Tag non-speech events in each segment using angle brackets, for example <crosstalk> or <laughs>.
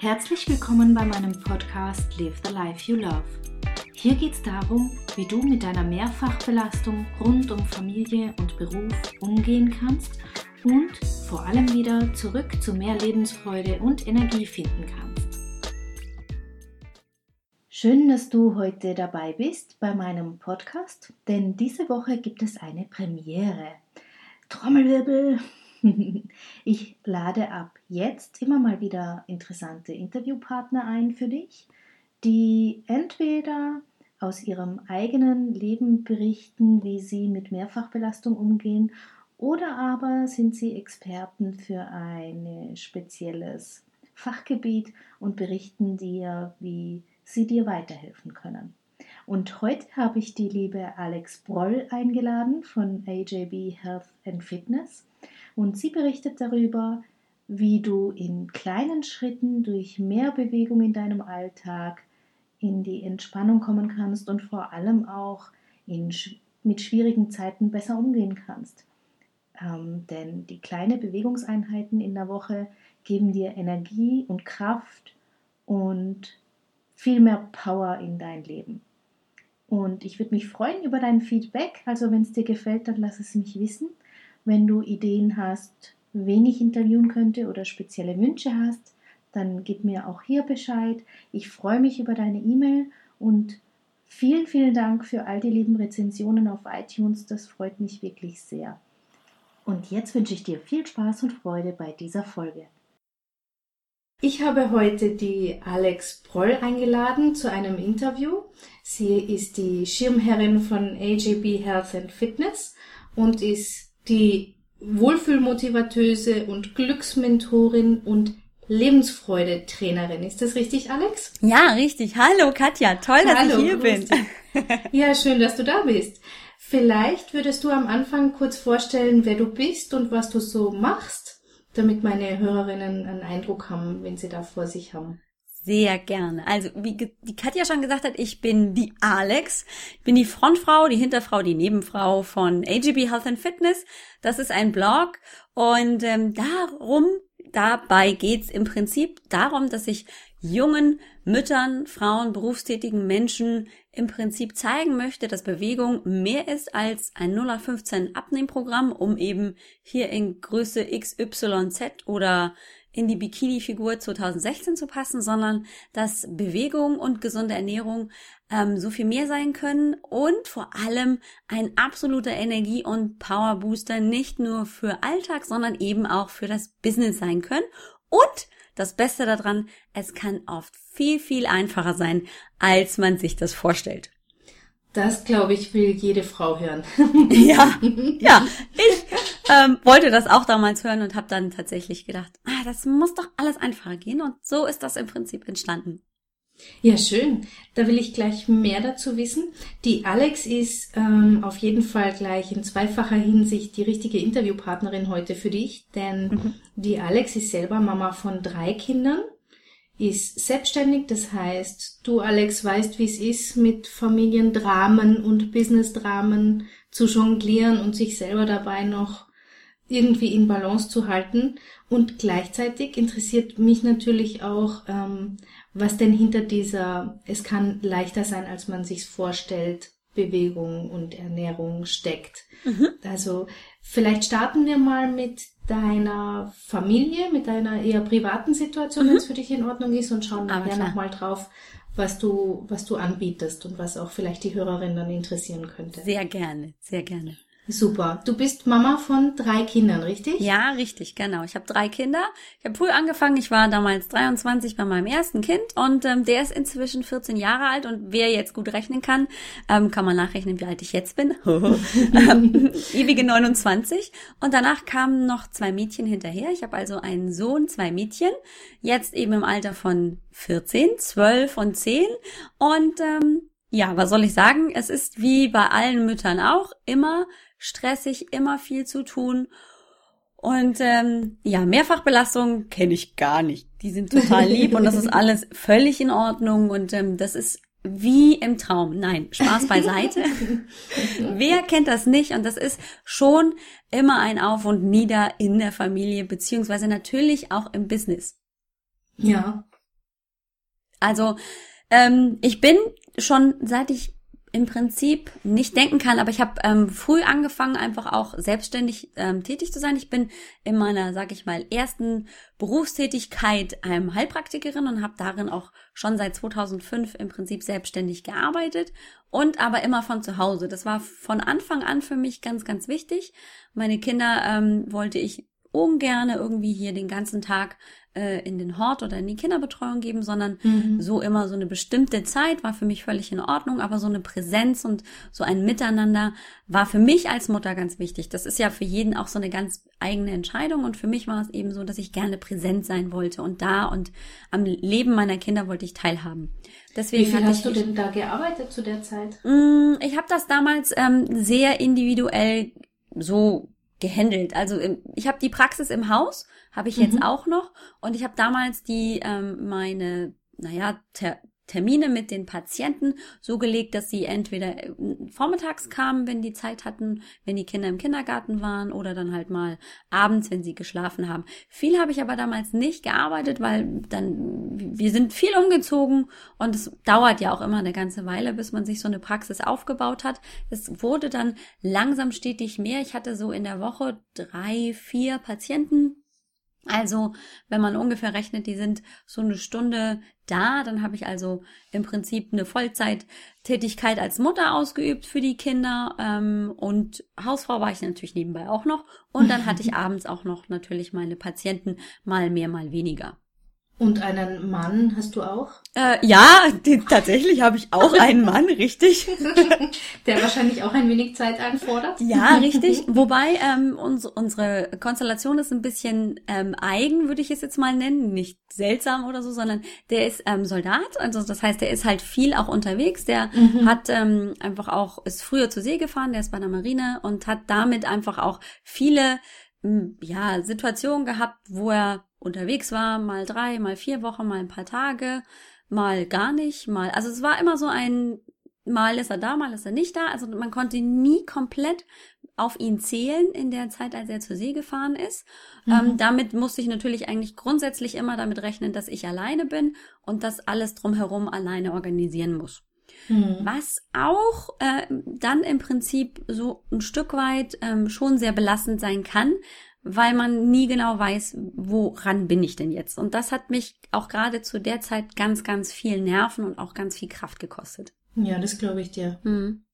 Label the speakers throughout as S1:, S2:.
S1: Herzlich willkommen bei meinem Podcast Live the Life You Love. Hier geht es darum, wie du mit deiner Mehrfachbelastung rund um Familie und Beruf umgehen kannst und vor allem wieder zurück zu mehr Lebensfreude und Energie finden kannst. Schön, dass du heute dabei bist bei meinem Podcast, denn diese Woche gibt es eine Premiere. Trommelwirbel! <laughs> Ich lade ab jetzt immer mal wieder interessante Interviewpartner ein für dich, die entweder aus ihrem eigenen Leben berichten, wie sie mit Mehrfachbelastung umgehen, oder aber sind sie Experten für ein spezielles Fachgebiet und berichten dir, wie sie dir weiterhelfen können. Und heute habe ich die liebe Alex Broll eingeladen von AJB Health and Fitness und sie berichtet darüber, wie du in kleinen Schritten durch mehr Bewegung in deinem Alltag in die Entspannung kommen kannst und vor allem auch in, mit schwierigen Zeiten besser umgehen kannst. Ähm, denn die kleinen Bewegungseinheiten in der Woche geben dir Energie und Kraft und viel mehr Power in dein Leben. Und ich würde mich freuen über dein Feedback. Also wenn es dir gefällt, dann lass es mich wissen. Wenn du Ideen hast, wen ich interviewen könnte oder spezielle Wünsche hast, dann gib mir auch hier Bescheid. Ich freue mich über deine E-Mail und vielen, vielen Dank für all die lieben Rezensionen auf iTunes. Das freut mich wirklich sehr. Und jetzt wünsche ich dir viel Spaß und Freude bei dieser Folge. Ich habe heute die Alex Proll eingeladen zu einem Interview. Sie ist die Schirmherrin von AJB Health and Fitness und ist die Wohlfühlmotivatöse und Glücksmentorin und Lebensfreude-Trainerin. Ist das richtig, Alex?
S2: Ja, richtig. Hallo, Katja. Toll, dass Hallo, ich hier bin.
S1: ja, schön, dass du da bist. Vielleicht würdest du am Anfang kurz vorstellen, wer du bist und was du so machst, damit meine Hörerinnen einen Eindruck haben, wenn sie da vor sich haben.
S2: Sehr gerne. Also, wie die Katja schon gesagt hat, ich bin die Alex. Ich bin die Frontfrau, die Hinterfrau, die Nebenfrau von AGB Health and Fitness. Das ist ein Blog und ähm, darum dabei geht's im Prinzip darum, dass ich jungen Müttern, Frauen, berufstätigen Menschen im Prinzip zeigen möchte, dass Bewegung mehr ist als ein 0815 Abnehmprogramm, um eben hier in Größe XYZ oder in die Bikini-Figur 2016 zu passen, sondern dass Bewegung und gesunde Ernährung ähm, so viel mehr sein können und vor allem ein absoluter Energie- und Powerbooster nicht nur für Alltag, sondern eben auch für das Business sein können. Und das Beste daran, es kann oft viel, viel einfacher sein, als man sich das vorstellt.
S1: Das, glaube ich, will jede Frau hören.
S2: ja, <laughs> ja. Ich ähm, wollte das auch damals hören und habe dann tatsächlich gedacht, ah, das muss doch alles einfacher gehen. Und so ist das im Prinzip entstanden.
S1: Ja, schön. Da will ich gleich mehr dazu wissen. Die Alex ist ähm, auf jeden Fall gleich in zweifacher Hinsicht die richtige Interviewpartnerin heute für dich, denn mhm. die Alex ist selber Mama von drei Kindern, ist selbstständig, das heißt, du Alex weißt, wie es ist, mit Familiendramen und Businessdramen zu jonglieren und sich selber dabei noch irgendwie in Balance zu halten. Und gleichzeitig interessiert mich natürlich auch, ähm, was denn hinter dieser, es kann leichter sein, als man sich vorstellt, Bewegung und Ernährung steckt. Mhm. Also vielleicht starten wir mal mit deiner Familie, mit deiner eher privaten Situation, mhm. wenn es für dich in Ordnung ist, und schauen nachher nochmal drauf, was du, was du anbietest und was auch vielleicht die Hörerin dann interessieren könnte.
S2: Sehr gerne, sehr gerne.
S1: Super. Du bist Mama von drei Kindern, richtig?
S2: Ja, richtig, genau. Ich habe drei Kinder. Ich habe früh angefangen. Ich war damals 23 bei meinem ersten Kind und ähm, der ist inzwischen 14 Jahre alt und wer jetzt gut rechnen kann, ähm, kann man nachrechnen, wie alt ich jetzt bin. ähm, <laughs> <laughs> ewige 29. Und danach kamen noch zwei Mädchen hinterher. Ich habe also einen Sohn, zwei Mädchen, jetzt eben im Alter von 14, 12 und 10 und ähm, ja, was soll ich sagen? Es ist wie bei allen Müttern auch immer stressig, immer viel zu tun. Und ähm, ja, Mehrfachbelastung kenne ich gar nicht. Die sind total lieb und das ist <laughs> alles völlig in Ordnung und ähm, das ist wie im Traum. Nein, Spaß beiseite. <laughs> Wer kennt das nicht? Und das ist schon immer ein Auf und Nieder in der Familie, beziehungsweise natürlich auch im Business.
S1: Ja,
S2: Also ähm, ich bin schon seit ich im Prinzip nicht denken kann, aber ich habe ähm, früh angefangen, einfach auch selbstständig ähm, tätig zu sein. Ich bin in meiner, sag ich mal, ersten Berufstätigkeit ähm, Heilpraktikerin und habe darin auch schon seit 2005 im Prinzip selbstständig gearbeitet und aber immer von zu Hause. Das war von Anfang an für mich ganz, ganz wichtig. Meine Kinder ähm, wollte ich ungerne irgendwie hier den ganzen Tag äh, in den Hort oder in die Kinderbetreuung geben, sondern mhm. so immer so eine bestimmte Zeit war für mich völlig in Ordnung, aber so eine Präsenz und so ein Miteinander war für mich als Mutter ganz wichtig. Das ist ja für jeden auch so eine ganz eigene Entscheidung und für mich war es eben so, dass ich gerne präsent sein wollte und da und am Leben meiner Kinder wollte ich teilhaben.
S1: Deswegen Wie viel hast du denn da gearbeitet zu der Zeit?
S2: Mm, ich habe das damals ähm, sehr individuell so gehandelt. Also ich habe die Praxis im Haus, habe ich jetzt mhm. auch noch. Und ich habe damals die ähm, meine, naja, ter Termine mit den Patienten so gelegt, dass sie entweder äh, vormittags kamen, wenn die Zeit hatten, wenn die Kinder im Kindergarten waren oder dann halt mal abends, wenn sie geschlafen haben. Viel habe ich aber damals nicht gearbeitet, weil dann wir sind viel umgezogen und es dauert ja auch immer eine ganze Weile, bis man sich so eine Praxis aufgebaut hat. Es wurde dann langsam stetig mehr. Ich hatte so in der Woche drei, vier Patienten also, wenn man ungefähr rechnet, die sind so eine Stunde da, dann habe ich also im Prinzip eine Vollzeittätigkeit als Mutter ausgeübt für die Kinder ähm, und Hausfrau war ich natürlich nebenbei auch noch und dann hatte ich <laughs> abends auch noch natürlich meine Patienten mal mehr, mal weniger.
S1: Und einen Mann hast du auch?
S2: Äh, ja, die, tatsächlich habe ich auch <laughs> einen Mann, richtig. <laughs>
S1: Der wahrscheinlich auch ein wenig Zeit anfordert.
S2: Ja, richtig. <laughs> Wobei ähm, uns, unsere Konstellation ist ein bisschen ähm, eigen, würde ich es jetzt mal nennen. Nicht seltsam oder so, sondern der ist ähm, Soldat. Also das heißt, der ist halt viel auch unterwegs. Der mhm. hat ähm, einfach auch, ist früher zur See gefahren, der ist bei der Marine und hat damit einfach auch viele ja, Situationen gehabt, wo er unterwegs war, mal drei, mal vier Wochen, mal ein paar Tage, mal gar nicht, mal, also es war immer so ein, mal ist er da, mal ist er nicht da, also man konnte nie komplett auf ihn zählen in der Zeit, als er zur See gefahren ist. Mhm. Ähm, damit musste ich natürlich eigentlich grundsätzlich immer damit rechnen, dass ich alleine bin und das alles drumherum alleine organisieren muss. Mhm. Was auch äh, dann im Prinzip so ein Stück weit ähm, schon sehr belastend sein kann, weil man nie genau weiß, woran bin ich denn jetzt. Und das hat mich auch gerade zu der Zeit ganz, ganz viel Nerven und auch ganz viel Kraft gekostet.
S1: Ja, das glaube ich dir. Mhm.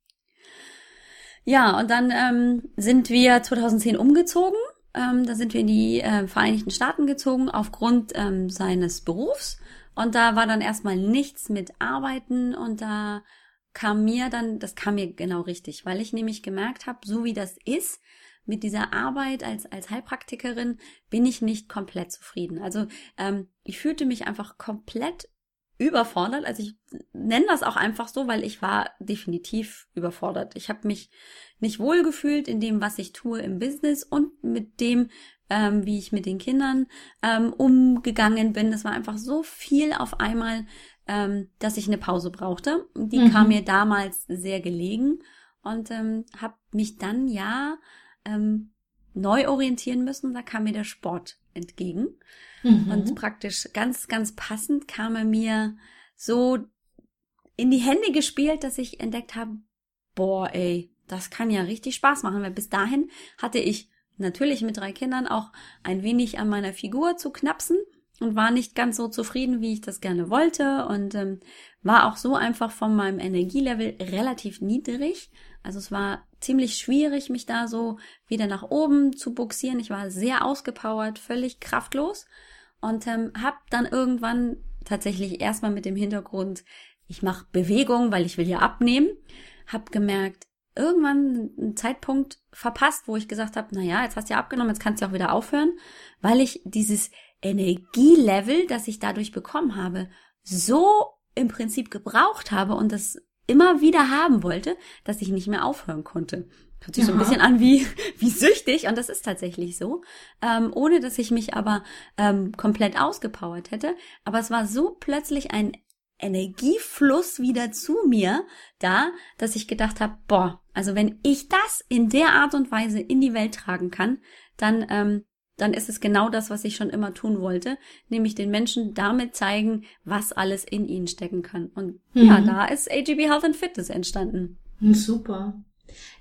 S2: Ja, und dann ähm, sind wir 2010 umgezogen. Ähm, da sind wir in die äh, Vereinigten Staaten gezogen aufgrund ähm, seines Berufs. Und da war dann erstmal nichts mit Arbeiten und da kam mir dann, das kam mir genau richtig, weil ich nämlich gemerkt habe, so wie das ist, mit dieser Arbeit als, als Heilpraktikerin bin ich nicht komplett zufrieden. Also ähm, ich fühlte mich einfach komplett überfordert. Also ich nenne das auch einfach so, weil ich war definitiv überfordert. Ich habe mich nicht wohlgefühlt in dem, was ich tue im Business und mit dem, ähm, wie ich mit den Kindern ähm, umgegangen bin. Das war einfach so viel auf einmal, ähm, dass ich eine Pause brauchte. Die mhm. kam mir damals sehr gelegen und ähm, habe mich dann ja ähm, neu orientieren müssen. Da kam mir der Sport entgegen. Mhm. Und praktisch ganz, ganz passend kam er mir so in die Hände gespielt, dass ich entdeckt habe, boah, ey, das kann ja richtig Spaß machen, weil bis dahin hatte ich natürlich mit drei Kindern auch ein wenig an meiner Figur zu knapsen und war nicht ganz so zufrieden, wie ich das gerne wollte und ähm, war auch so einfach von meinem Energielevel relativ niedrig. Also es war ziemlich schwierig, mich da so wieder nach oben zu buxieren. Ich war sehr ausgepowert, völlig kraftlos und ähm, habe dann irgendwann tatsächlich erstmal mit dem Hintergrund, ich mache Bewegung, weil ich will ja abnehmen, habe gemerkt, irgendwann einen Zeitpunkt verpasst, wo ich gesagt habe, na ja, jetzt hast du ja abgenommen, jetzt kannst du auch wieder aufhören, weil ich dieses Energielevel, das ich dadurch bekommen habe, so im Prinzip gebraucht habe und das immer wieder haben wollte, dass ich nicht mehr aufhören konnte. Hört sich Aha. so ein bisschen an wie, <laughs> wie süchtig und das ist tatsächlich so, ähm, ohne dass ich mich aber ähm, komplett ausgepowert hätte. Aber es war so plötzlich ein Energiefluss wieder zu mir da, dass ich gedacht habe, boah, also wenn ich das in der Art und Weise in die Welt tragen kann, dann ähm, dann ist es genau das, was ich schon immer tun wollte, nämlich den Menschen damit zeigen, was alles in ihnen stecken kann. Und mhm. ja, da ist AGB Health and Fitness entstanden.
S1: Super.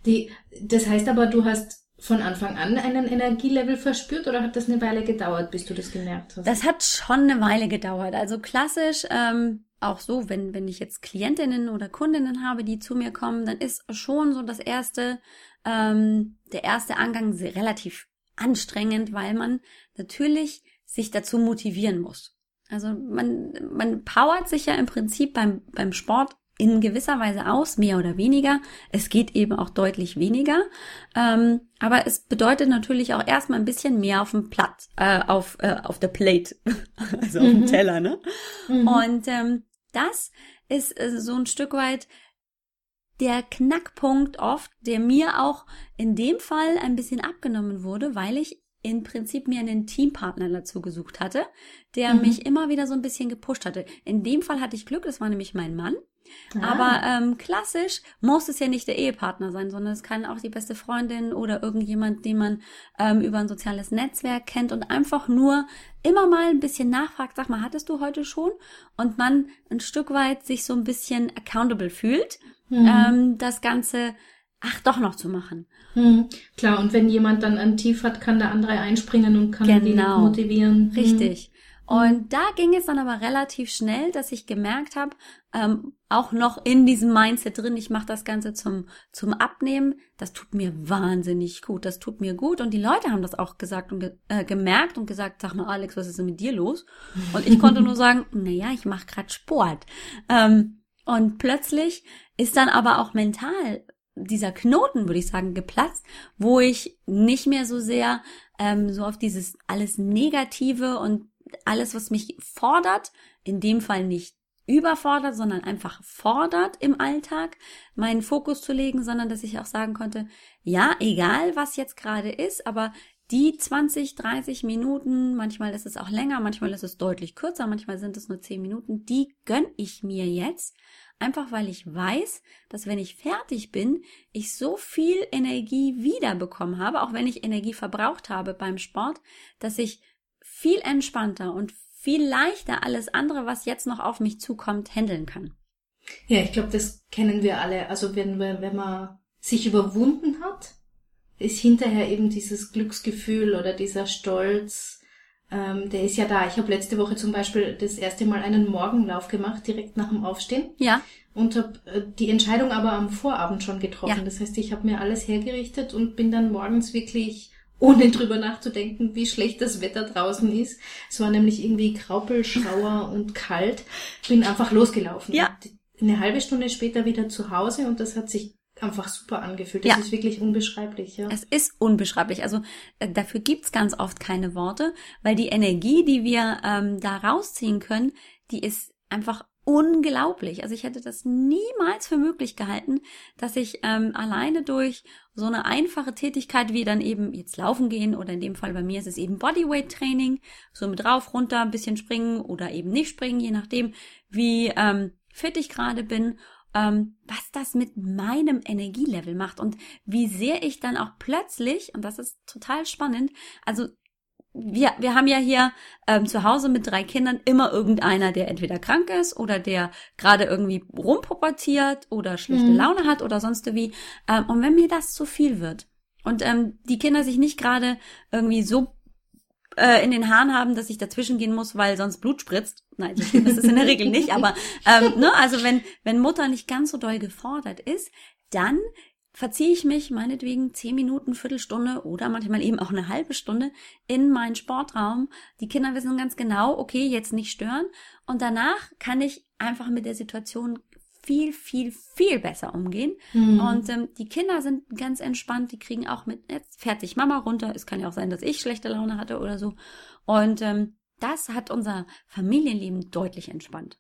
S1: Die, das heißt aber, du hast von Anfang an einen Energielevel verspürt oder hat das eine Weile gedauert, bis du das gemerkt hast?
S2: Das hat schon eine Weile gedauert. Also klassisch, ähm, auch so, wenn, wenn ich jetzt Klientinnen oder Kundinnen habe, die zu mir kommen, dann ist schon so das erste, ähm, der erste Angang sehr, relativ anstrengend, weil man natürlich sich dazu motivieren muss. Also man, man powert sich ja im Prinzip beim, beim Sport in gewisser Weise aus, mehr oder weniger. Es geht eben auch deutlich weniger. Ähm, aber es bedeutet natürlich auch erstmal ein bisschen mehr auf dem Platt, äh, auf, äh, auf der Plate, <laughs> also auf mhm. dem Teller, ne? Mhm. Und ähm, das ist äh, so ein Stück weit der Knackpunkt oft, der mir auch in dem Fall ein bisschen abgenommen wurde, weil ich im Prinzip mir einen Teampartner dazu gesucht hatte, der mhm. mich immer wieder so ein bisschen gepusht hatte. In dem Fall hatte ich Glück, das war nämlich mein Mann. Ah. Aber ähm, klassisch muss es ja nicht der Ehepartner sein, sondern es kann auch die beste Freundin oder irgendjemand, den man ähm, über ein soziales Netzwerk kennt und einfach nur immer mal ein bisschen nachfragt, sag mal, hattest du heute schon? Und man ein Stück weit sich so ein bisschen accountable fühlt, mhm. ähm, das Ganze ach doch noch zu machen.
S1: Mhm. Klar, und wenn jemand dann ein Tief hat, kann der andere einspringen und kann genau. die motivieren.
S2: Richtig. Und da ging es dann aber relativ schnell, dass ich gemerkt habe, ähm, auch noch in diesem Mindset drin, ich mache das Ganze zum, zum Abnehmen, das tut mir wahnsinnig gut, das tut mir gut. Und die Leute haben das auch gesagt und ge äh, gemerkt und gesagt, sag mal, Alex, was ist denn mit dir los? Und ich konnte nur sagen, <laughs> naja, ich mache gerade Sport. Ähm, und plötzlich ist dann aber auch mental dieser Knoten, würde ich sagen, geplatzt, wo ich nicht mehr so sehr ähm, so auf dieses alles Negative und alles, was mich fordert, in dem Fall nicht überfordert, sondern einfach fordert im Alltag, meinen Fokus zu legen, sondern dass ich auch sagen konnte, ja, egal was jetzt gerade ist, aber die 20, 30 Minuten, manchmal ist es auch länger, manchmal ist es deutlich kürzer, manchmal sind es nur 10 Minuten, die gönn ich mir jetzt, einfach weil ich weiß, dass wenn ich fertig bin, ich so viel Energie wiederbekommen habe, auch wenn ich Energie verbraucht habe beim Sport, dass ich viel entspannter und viel leichter alles andere, was jetzt noch auf mich zukommt, handeln kann.
S1: Ja, ich glaube, das kennen wir alle. Also wenn, wenn man sich überwunden hat, ist hinterher eben dieses Glücksgefühl oder dieser Stolz, ähm, der ist ja da. Ich habe letzte Woche zum Beispiel das erste Mal einen Morgenlauf gemacht, direkt nach dem Aufstehen.
S2: Ja.
S1: Und habe äh, die Entscheidung aber am Vorabend schon getroffen. Ja. Das heißt, ich habe mir alles hergerichtet und bin dann morgens wirklich ohne drüber nachzudenken, wie schlecht das Wetter draußen ist. Es war nämlich irgendwie Graupelschauer <laughs> und kalt. Bin einfach losgelaufen.
S2: Ja.
S1: Eine halbe Stunde später wieder zu Hause und das hat sich einfach super angefühlt. Das ja. ist wirklich unbeschreiblich, ja.
S2: Es ist unbeschreiblich. Also äh, dafür gibt's ganz oft keine Worte, weil die Energie, die wir ähm, da rausziehen können, die ist einfach unglaublich. Also ich hätte das niemals für möglich gehalten, dass ich ähm, alleine durch so eine einfache Tätigkeit wie dann eben jetzt laufen gehen oder in dem Fall bei mir ist es eben Bodyweight Training, so mit drauf, runter, ein bisschen springen oder eben nicht springen, je nachdem, wie ähm, fit ich gerade bin, ähm, was das mit meinem Energielevel macht und wie sehr ich dann auch plötzlich, und das ist total spannend, also wir, wir haben ja hier ähm, zu Hause mit drei Kindern immer irgendeiner, der entweder krank ist oder der gerade irgendwie rumpubertiert oder schlechte mhm. Laune hat oder sonst wie. Ähm, und wenn mir das zu viel wird und ähm, die Kinder sich nicht gerade irgendwie so äh, in den Haaren haben, dass ich dazwischen gehen muss, weil sonst Blut spritzt. Nein, das ist in der Regel nicht, aber ähm, ne, also wenn, wenn Mutter nicht ganz so doll gefordert ist, dann verziehe ich mich meinetwegen zehn Minuten, Viertelstunde oder manchmal eben auch eine halbe Stunde in meinen Sportraum. Die Kinder wissen ganz genau, okay, jetzt nicht stören. Und danach kann ich einfach mit der Situation viel, viel, viel besser umgehen. Mhm. Und ähm, die Kinder sind ganz entspannt, die kriegen auch mit, jetzt fertig Mama runter. Es kann ja auch sein, dass ich schlechte Laune hatte oder so. Und ähm, das hat unser Familienleben deutlich entspannt.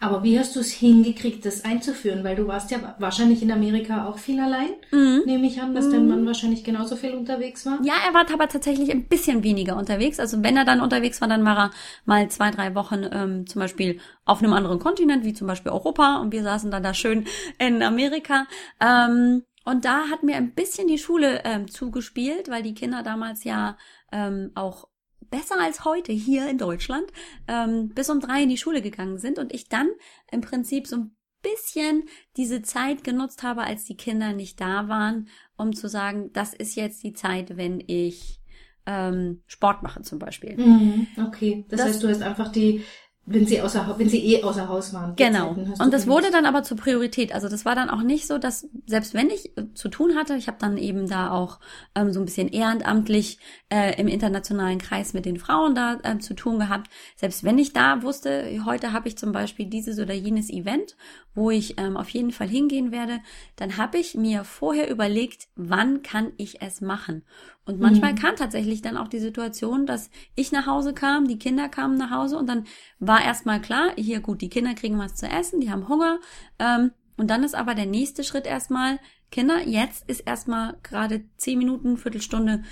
S1: Aber wie hast du es hingekriegt, das einzuführen? Weil du warst ja wahrscheinlich in Amerika auch viel allein, mhm. nehme ich an, dass mhm. dein Mann wahrscheinlich genauso viel unterwegs war.
S2: Ja, er war aber tatsächlich ein bisschen weniger unterwegs. Also wenn er dann unterwegs war, dann war er mal zwei, drei Wochen ähm, zum Beispiel auf einem anderen Kontinent, wie zum Beispiel Europa, und wir saßen dann da schön in Amerika. Ähm, und da hat mir ein bisschen die Schule ähm, zugespielt, weil die Kinder damals ja ähm, auch besser als heute hier in Deutschland ähm, bis um drei in die Schule gegangen sind und ich dann im Prinzip so ein bisschen diese Zeit genutzt habe, als die Kinder nicht da waren, um zu sagen, das ist jetzt die Zeit, wenn ich ähm, Sport mache zum Beispiel.
S1: Mhm, okay, das, das heißt, du hast einfach die wenn sie außer wenn sie eh außer Haus waren.
S2: Genau. Und das wurde dann aber zur Priorität. Also das war dann auch nicht so, dass selbst wenn ich äh, zu tun hatte, ich habe dann eben da auch ähm, so ein bisschen ehrenamtlich äh, im internationalen Kreis mit den Frauen da äh, zu tun gehabt. Selbst wenn ich da wusste, heute habe ich zum Beispiel dieses oder jenes Event, wo ich ähm, auf jeden Fall hingehen werde, dann habe ich mir vorher überlegt, wann kann ich es machen. Und manchmal mhm. kam tatsächlich dann auch die Situation, dass ich nach Hause kam, die Kinder kamen nach Hause und dann war erstmal klar, hier gut, die Kinder kriegen was zu essen, die haben Hunger. Ähm, und dann ist aber der nächste Schritt erstmal, Kinder, jetzt ist erstmal gerade zehn Minuten, Viertelstunde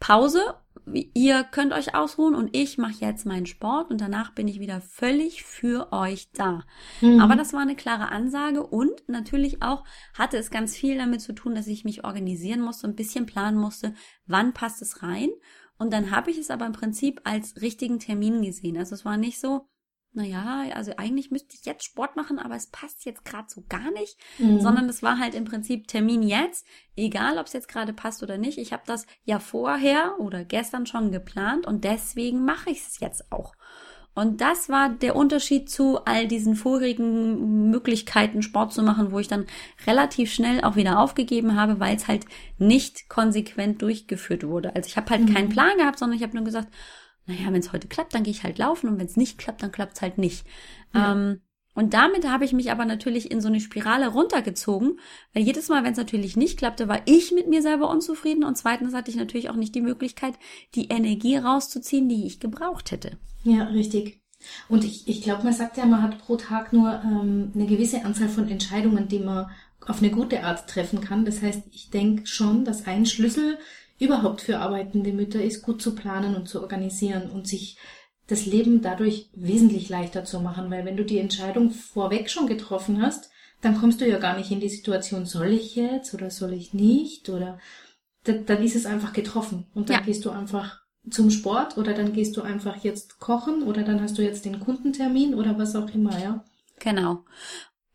S2: Pause ihr könnt euch ausruhen und ich mache jetzt meinen Sport und danach bin ich wieder völlig für euch da. Mhm. Aber das war eine klare Ansage und natürlich auch hatte es ganz viel damit zu tun, dass ich mich organisieren musste, ein bisschen planen musste, wann passt es rein. Und dann habe ich es aber im Prinzip als richtigen Termin gesehen. Also es war nicht so, naja, also eigentlich müsste ich jetzt Sport machen, aber es passt jetzt gerade so gar nicht, mhm. sondern es war halt im Prinzip Termin jetzt, egal ob es jetzt gerade passt oder nicht. Ich habe das ja vorher oder gestern schon geplant und deswegen mache ich es jetzt auch. Und das war der Unterschied zu all diesen vorigen Möglichkeiten, Sport zu machen, wo ich dann relativ schnell auch wieder aufgegeben habe, weil es halt nicht konsequent durchgeführt wurde. Also ich habe halt mhm. keinen Plan gehabt, sondern ich habe nur gesagt, naja, wenn es heute klappt, dann gehe ich halt laufen und wenn es nicht klappt, dann klappt es halt nicht. Ja. Ähm, und damit habe ich mich aber natürlich in so eine Spirale runtergezogen, weil jedes Mal, wenn es natürlich nicht klappte, war ich mit mir selber unzufrieden und zweitens hatte ich natürlich auch nicht die Möglichkeit, die Energie rauszuziehen, die ich gebraucht hätte.
S1: Ja, richtig. Und ich, ich glaube, man sagt ja, man hat pro Tag nur ähm, eine gewisse Anzahl von Entscheidungen, die man auf eine gute Art treffen kann. Das heißt, ich denke schon, dass ein Schlüssel überhaupt für arbeitende Mütter ist, gut zu planen und zu organisieren und sich das Leben dadurch wesentlich leichter zu machen, weil wenn du die Entscheidung vorweg schon getroffen hast, dann kommst du ja gar nicht in die Situation, soll ich jetzt oder soll ich nicht oder dann ist es einfach getroffen und dann ja. gehst du einfach zum Sport oder dann gehst du einfach jetzt kochen oder dann hast du jetzt den Kundentermin oder was auch immer, ja.
S2: Genau.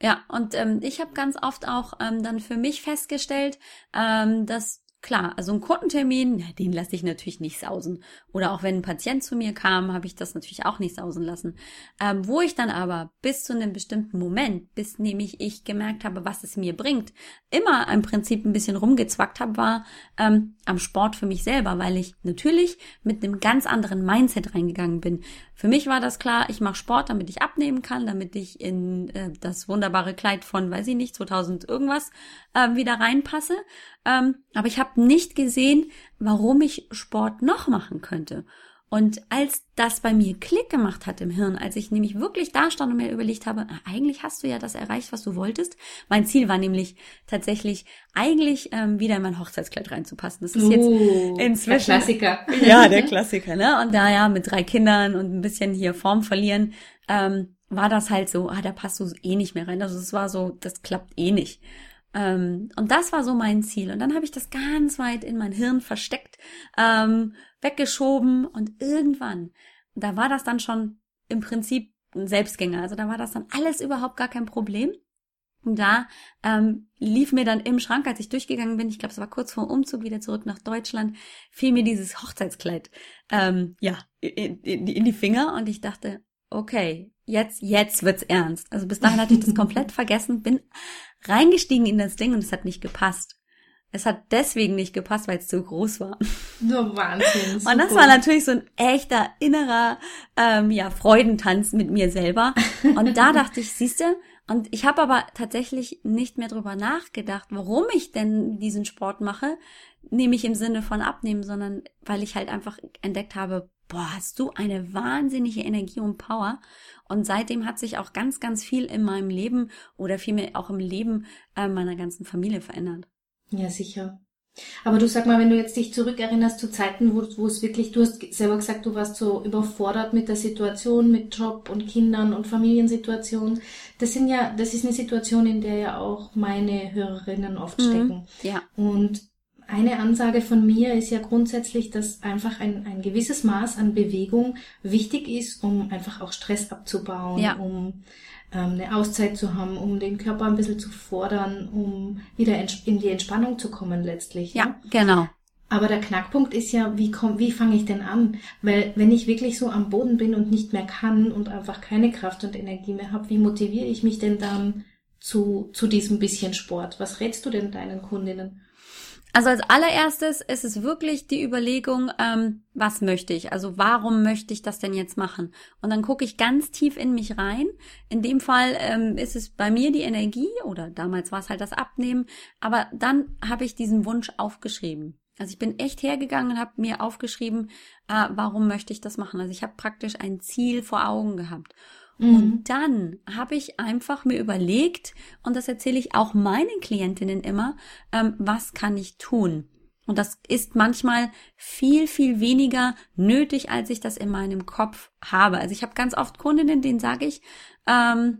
S2: Ja, und ähm, ich habe ganz oft auch ähm, dann für mich festgestellt, ähm, dass Klar, also ein Kundentermin, den lasse ich natürlich nicht sausen. Oder auch wenn ein Patient zu mir kam, habe ich das natürlich auch nicht sausen lassen. Ähm, wo ich dann aber bis zu einem bestimmten Moment, bis nämlich ich gemerkt habe, was es mir bringt, immer im Prinzip ein bisschen rumgezwackt habe, war ähm, am Sport für mich selber, weil ich natürlich mit einem ganz anderen Mindset reingegangen bin. Für mich war das klar, ich mache Sport, damit ich abnehmen kann, damit ich in äh, das wunderbare Kleid von, weiß ich nicht, 2000 irgendwas äh, wieder reinpasse. Ähm, aber ich habe nicht gesehen, warum ich Sport noch machen könnte. Und als das bei mir Klick gemacht hat im Hirn, als ich nämlich wirklich da stand und mir überlegt habe, ah, eigentlich hast du ja das erreicht, was du wolltest. Mein Ziel war nämlich tatsächlich eigentlich ähm, wieder in mein Hochzeitskleid reinzupassen. Das ist uh, jetzt inzwischen
S1: der Klassiker. <laughs>
S2: Ja, der <laughs> Klassiker, ne? Und da ja mit drei Kindern und ein bisschen hier Form verlieren, ähm, war das halt so, ah, da passt du eh nicht mehr rein. Also es war so, das klappt eh nicht. Ähm, und das war so mein Ziel. Und dann habe ich das ganz weit in mein Hirn versteckt, ähm, weggeschoben und irgendwann, da war das dann schon im Prinzip ein Selbstgänger. Also da war das dann alles überhaupt gar kein Problem. Und da ähm, lief mir dann im Schrank, als ich durchgegangen bin, ich glaube, es war kurz vor dem Umzug wieder zurück nach Deutschland, fiel mir dieses Hochzeitskleid ähm, ja in, in, in die Finger und ich dachte, okay, jetzt jetzt wird's ernst. Also bis dahin hatte ich das <laughs> komplett vergessen, bin reingestiegen in das Ding und es hat nicht gepasst. Es hat deswegen nicht gepasst, weil es zu groß war.
S1: So Wahnsinn.
S2: Super. <laughs> Und das war natürlich so ein echter innerer ähm, ja, Freudentanz mit mir selber. Und da dachte ich, siehste, und ich habe aber tatsächlich nicht mehr drüber nachgedacht, warum ich denn diesen Sport mache, nämlich im Sinne von abnehmen, sondern weil ich halt einfach entdeckt habe, boah, hast du eine wahnsinnige Energie und Power. Und seitdem hat sich auch ganz, ganz viel in meinem Leben oder vielmehr auch im Leben äh, meiner ganzen Familie verändert.
S1: Ja, sicher. Aber du sag mal, wenn du jetzt dich zurückerinnerst zu Zeiten, wo, wo es wirklich, du hast selber gesagt, du warst so überfordert mit der Situation, mit Job und Kindern und Familiensituation. Das sind ja, das ist eine Situation, in der ja auch meine Hörerinnen oft mhm, stecken.
S2: Ja.
S1: Und eine Ansage von mir ist ja grundsätzlich, dass einfach ein, ein gewisses Maß an Bewegung wichtig ist, um einfach auch Stress abzubauen, ja. um ähm, eine Auszeit zu haben, um den Körper ein bisschen zu fordern, um wieder in die Entspannung zu kommen letztlich.
S2: Ja, ja? genau.
S1: Aber der Knackpunkt ist ja, wie komm, wie fange ich denn an? Weil wenn ich wirklich so am Boden bin und nicht mehr kann und einfach keine Kraft und Energie mehr habe, wie motiviere ich mich denn dann zu, zu diesem bisschen Sport? Was rätst du denn deinen Kundinnen?
S2: Also als allererstes ist es wirklich die Überlegung, ähm, was möchte ich? Also warum möchte ich das denn jetzt machen? Und dann gucke ich ganz tief in mich rein. In dem Fall ähm, ist es bei mir die Energie oder damals war es halt das Abnehmen. Aber dann habe ich diesen Wunsch aufgeschrieben. Also ich bin echt hergegangen und habe mir aufgeschrieben, äh, warum möchte ich das machen. Also ich habe praktisch ein Ziel vor Augen gehabt. Mhm. Und dann habe ich einfach mir überlegt, und das erzähle ich auch meinen Klientinnen immer, ähm, was kann ich tun? Und das ist manchmal viel, viel weniger nötig, als ich das in meinem Kopf habe. Also ich habe ganz oft Kundinnen, denen sage ich, ähm,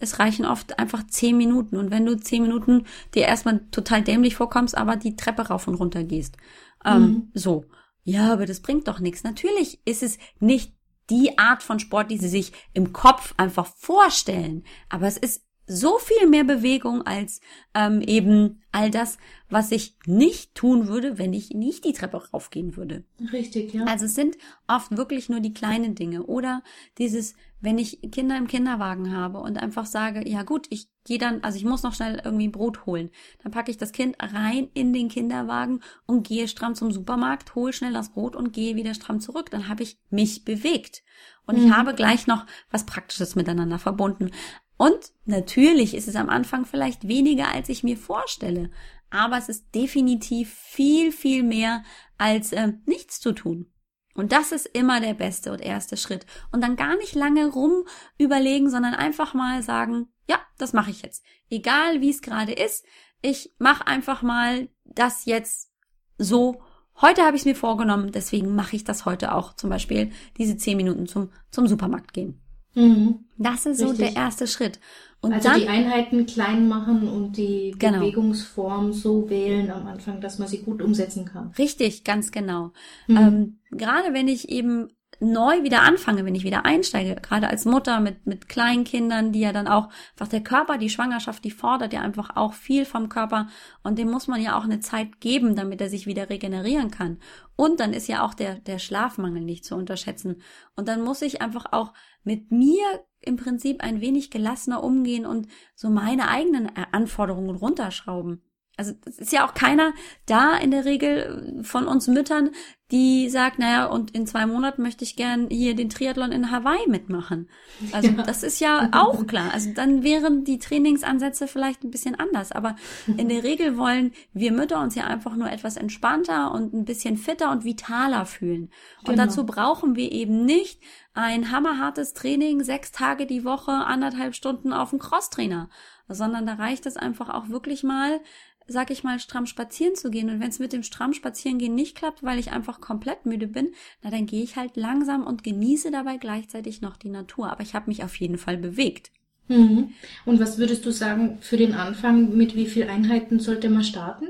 S2: es reichen oft einfach zehn Minuten. Und wenn du zehn Minuten dir erstmal total dämlich vorkommst, aber die Treppe rauf und runter gehst. Ähm, mhm. So. Ja, aber das bringt doch nichts. Natürlich ist es nicht die Art von Sport, die sie sich im Kopf einfach vorstellen. Aber es ist so viel mehr Bewegung als ähm, eben all das, was ich nicht tun würde, wenn ich nicht die Treppe raufgehen würde.
S1: Richtig, ja.
S2: Also es sind oft wirklich nur die kleinen Dinge oder dieses, wenn ich Kinder im Kinderwagen habe und einfach sage, ja gut, ich gehe dann, also ich muss noch schnell irgendwie Brot holen, dann packe ich das Kind rein in den Kinderwagen und gehe stramm zum Supermarkt, hole schnell das Brot und gehe wieder stramm zurück. Dann habe ich mich bewegt. Und mhm. ich habe gleich noch was Praktisches miteinander verbunden. Und natürlich ist es am Anfang vielleicht weniger, als ich mir vorstelle, aber es ist definitiv viel, viel mehr als äh, nichts zu tun. Und das ist immer der beste und erste Schritt. Und dann gar nicht lange rum überlegen, sondern einfach mal sagen, ja, das mache ich jetzt. Egal wie es gerade ist, ich mache einfach mal das jetzt so. Heute habe ich es mir vorgenommen, deswegen mache ich das heute auch. Zum Beispiel diese zehn Minuten zum, zum Supermarkt gehen. Mhm. Das ist Richtig. so der erste Schritt.
S1: Und also dann, die Einheiten klein machen und die genau. Bewegungsform so wählen am Anfang, dass man sie gut umsetzen kann.
S2: Richtig, ganz genau. Mhm. Ähm, gerade wenn ich eben neu wieder anfange, wenn ich wieder einsteige, gerade als Mutter mit, mit kleinen Kindern, die ja dann auch, einfach der Körper, die Schwangerschaft, die fordert ja einfach auch viel vom Körper und dem muss man ja auch eine Zeit geben, damit er sich wieder regenerieren kann. Und dann ist ja auch der, der Schlafmangel nicht zu unterschätzen. Und dann muss ich einfach auch mit mir im Prinzip ein wenig gelassener umgehen und so meine eigenen Anforderungen runterschrauben. Also es ist ja auch keiner da in der Regel von uns Müttern, die sagt, naja, und in zwei Monaten möchte ich gern hier den Triathlon in Hawaii mitmachen. Also ja. das ist ja auch klar. Also dann wären die Trainingsansätze vielleicht ein bisschen anders. Aber in der Regel wollen wir Mütter uns ja einfach nur etwas entspannter und ein bisschen fitter und vitaler fühlen. Und genau. dazu brauchen wir eben nicht ein hammerhartes Training, sechs Tage die Woche, anderthalb Stunden auf dem Crosstrainer, sondern da reicht es einfach auch wirklich mal, sag ich mal, stramm spazieren zu gehen. Und wenn es mit dem stramm Spazierengehen nicht klappt, weil ich einfach komplett müde bin, na dann gehe ich halt langsam und genieße dabei gleichzeitig noch die Natur. Aber ich habe mich auf jeden Fall bewegt.
S1: Mhm. Und was würdest du sagen für den Anfang, mit wie viel Einheiten sollte man starten?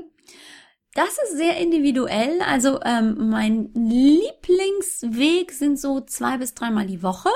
S2: Das ist sehr individuell. Also ähm, mein Lieblingsweg sind so zwei bis dreimal die Woche.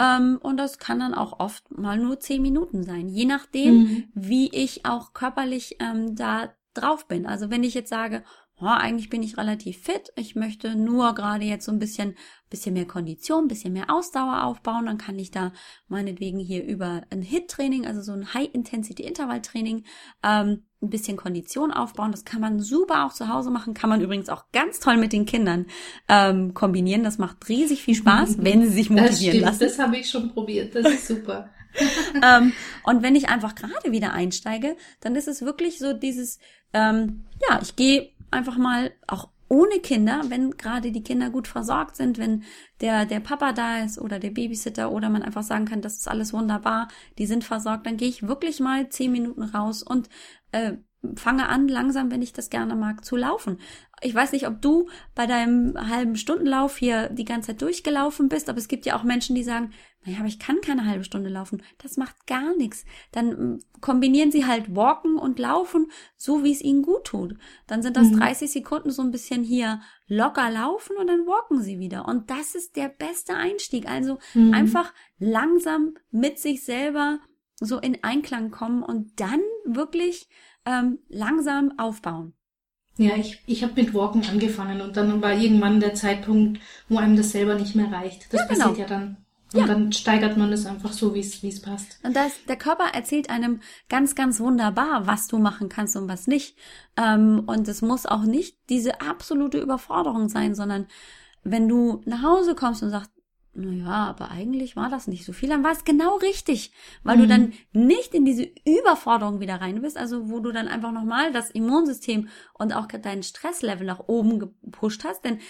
S2: Ähm, und das kann dann auch oft mal nur zehn Minuten sein, je nachdem, mhm. wie ich auch körperlich ähm, da drauf bin. Also wenn ich jetzt sage, oh, eigentlich bin ich relativ fit, ich möchte nur gerade jetzt so ein bisschen, bisschen mehr Kondition, bisschen mehr Ausdauer aufbauen, dann kann ich da meinetwegen hier über ein HIT-Training, also so ein High-Intensity-Intervall-Training, ähm, ein bisschen Kondition aufbauen. Das kann man super auch zu Hause machen, kann man übrigens auch ganz toll mit den Kindern ähm, kombinieren. Das macht riesig viel Spaß, <laughs> wenn sie sich motivieren das stimmt, lassen.
S1: Das habe ich schon probiert, das ist super. <laughs> <laughs>
S2: ähm, und wenn ich einfach gerade wieder einsteige, dann ist es wirklich so dieses, ähm, ja, ich gehe einfach mal auch ohne Kinder, wenn gerade die Kinder gut versorgt sind, wenn der, der Papa da ist oder der Babysitter oder man einfach sagen kann, das ist alles wunderbar, die sind versorgt, dann gehe ich wirklich mal zehn Minuten raus und äh, fange an, langsam, wenn ich das gerne mag, zu laufen. ich weiß nicht, ob du bei deinem halben Stundenlauf hier die ganze Zeit durchgelaufen bist, aber es gibt ja auch Menschen, die sagen, naja, aber ich kann keine halbe Stunde laufen. Das macht gar nichts. Dann mm, kombinieren sie halt Walken und Laufen, so wie es ihnen gut tut. Dann sind das mhm. 30 Sekunden so ein bisschen hier locker laufen und dann walken sie wieder. Und das ist der beste Einstieg. Also mhm. einfach langsam mit sich selber so in Einklang kommen und dann wirklich ähm, langsam aufbauen.
S1: Ja, ich, ich habe mit Walken angefangen und dann war irgendwann der Zeitpunkt, wo einem das selber nicht mehr reicht. Das ja, genau. passiert ja dann. Und ja. dann steigert man es einfach so, wie es wie es passt.
S2: Und das, der Körper erzählt einem ganz, ganz wunderbar, was du machen kannst und was nicht. Ähm, und es muss auch nicht diese absolute Überforderung sein, sondern wenn du nach Hause kommst und sagst, naja, aber eigentlich war das nicht so viel, dann war es genau richtig, weil mhm. du dann nicht in diese Überforderung wieder rein bist, also wo du dann einfach nochmal das Immunsystem und auch dein Stresslevel nach oben gepusht hast, denn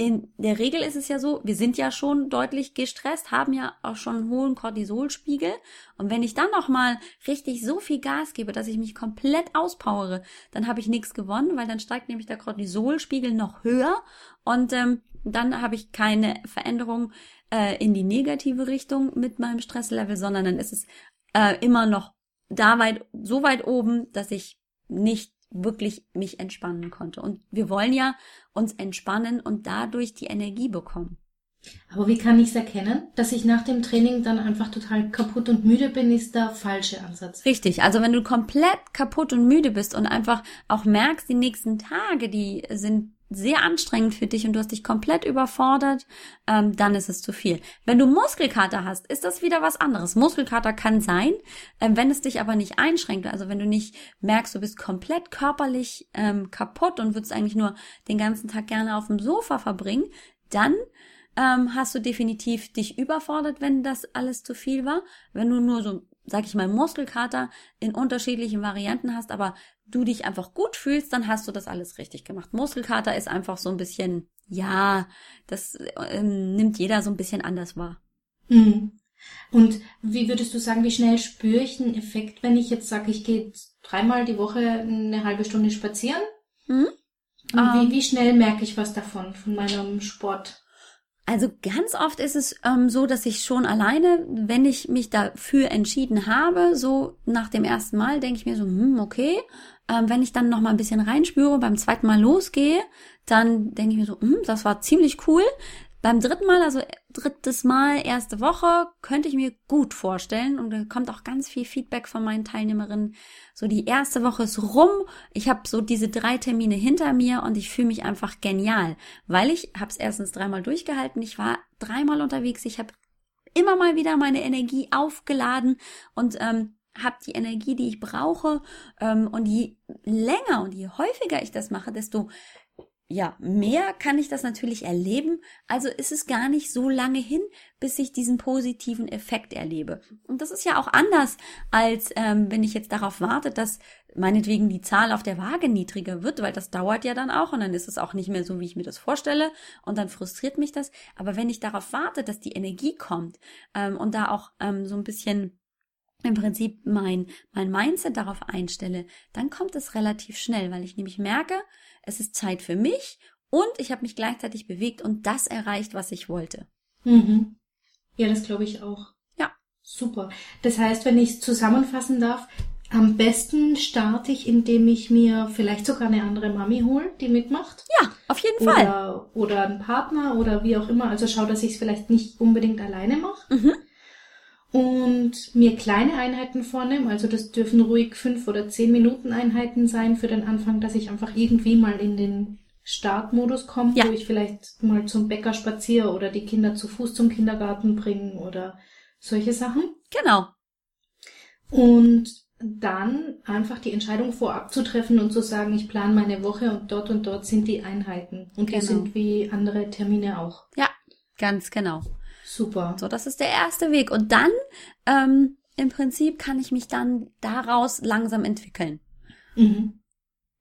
S2: in der Regel ist es ja so, wir sind ja schon deutlich gestresst, haben ja auch schon einen hohen Cortisolspiegel. Und wenn ich dann noch mal richtig so viel Gas gebe, dass ich mich komplett auspowere, dann habe ich nichts gewonnen, weil dann steigt nämlich der Cortisolspiegel noch höher und ähm, dann habe ich keine Veränderung äh, in die negative Richtung mit meinem Stresslevel, sondern dann ist es äh, immer noch da weit, so weit oben, dass ich nicht wirklich mich entspannen konnte. Und wir wollen ja uns entspannen und dadurch die Energie bekommen.
S1: Aber wie kann ich es erkennen, dass ich nach dem Training dann einfach total kaputt und müde bin, ist der falsche Ansatz.
S2: Richtig, also wenn du komplett kaputt und müde bist und einfach auch merkst, die nächsten Tage, die sind sehr anstrengend für dich und du hast dich komplett überfordert, ähm, dann ist es zu viel. Wenn du Muskelkater hast, ist das wieder was anderes. Muskelkater kann sein, ähm, wenn es dich aber nicht einschränkt. Also wenn du nicht merkst, du bist komplett körperlich ähm, kaputt und würdest eigentlich nur den ganzen Tag gerne auf dem Sofa verbringen, dann ähm, hast du definitiv dich überfordert, wenn das alles zu viel war. Wenn du nur so sag ich mal, Muskelkater in unterschiedlichen Varianten hast, aber du dich einfach gut fühlst, dann hast du das alles richtig gemacht. Muskelkater ist einfach so ein bisschen, ja, das ähm, nimmt jeder so ein bisschen anders wahr.
S1: Mhm. Und wie würdest du sagen, wie schnell spüre ich einen Effekt, wenn ich jetzt sage, ich gehe dreimal die Woche eine halbe Stunde spazieren? Mhm. Wie, um, wie schnell merke ich was davon, von meinem Sport?
S2: Also ganz oft ist es ähm, so, dass ich schon alleine, wenn ich mich dafür entschieden habe, so nach dem ersten Mal denke ich mir so, hm, okay. Ähm, wenn ich dann noch mal ein bisschen reinspüre, beim zweiten Mal losgehe, dann denke ich mir so, hm, das war ziemlich cool. Beim dritten Mal, also drittes Mal, erste Woche, könnte ich mir gut vorstellen und da kommt auch ganz viel Feedback von meinen Teilnehmerinnen. So die erste Woche ist rum, ich habe so diese drei Termine hinter mir und ich fühle mich einfach genial, weil ich habe es erstens dreimal durchgehalten, ich war dreimal unterwegs, ich habe immer mal wieder meine Energie aufgeladen und ähm, habe die Energie, die ich brauche. Ähm, und je länger und je häufiger ich das mache, desto ja, mehr kann ich das natürlich erleben. Also ist es gar nicht so lange hin, bis ich diesen positiven Effekt erlebe. Und das ist ja auch anders, als ähm, wenn ich jetzt darauf warte, dass meinetwegen die Zahl auf der Waage niedriger wird, weil das dauert ja dann auch und dann ist es auch nicht mehr so, wie ich mir das vorstelle und dann frustriert mich das. Aber wenn ich darauf warte, dass die Energie kommt ähm, und da auch ähm, so ein bisschen im Prinzip mein, mein Mindset darauf einstelle, dann kommt es relativ schnell, weil ich nämlich merke, es ist Zeit für mich und ich habe mich gleichzeitig bewegt und das erreicht, was ich wollte.
S1: Mhm. Ja, das glaube ich auch.
S2: Ja.
S1: Super. Das heißt, wenn ich es zusammenfassen darf, am besten starte ich, indem ich mir vielleicht sogar eine andere Mami hole, die mitmacht.
S2: Ja, auf jeden Fall.
S1: Oder, oder einen Partner oder wie auch immer. Also schau, dass ich es vielleicht nicht unbedingt alleine mache. Mhm und mir kleine Einheiten vornehme. Also das dürfen ruhig fünf oder zehn Minuten Einheiten sein für den Anfang, dass ich einfach irgendwie mal in den Startmodus komme, ja. wo ich vielleicht mal zum Bäcker spaziere oder die Kinder zu Fuß zum Kindergarten bringen oder solche Sachen.
S2: Genau.
S1: Und dann einfach die Entscheidung vorab zu treffen und zu sagen, ich plane meine Woche und dort und dort sind die Einheiten. Und genau. die sind wie andere Termine auch.
S2: Ja, ganz genau.
S1: Super.
S2: So, das ist der erste Weg. Und dann, ähm, im Prinzip kann ich mich dann daraus langsam entwickeln. Mhm.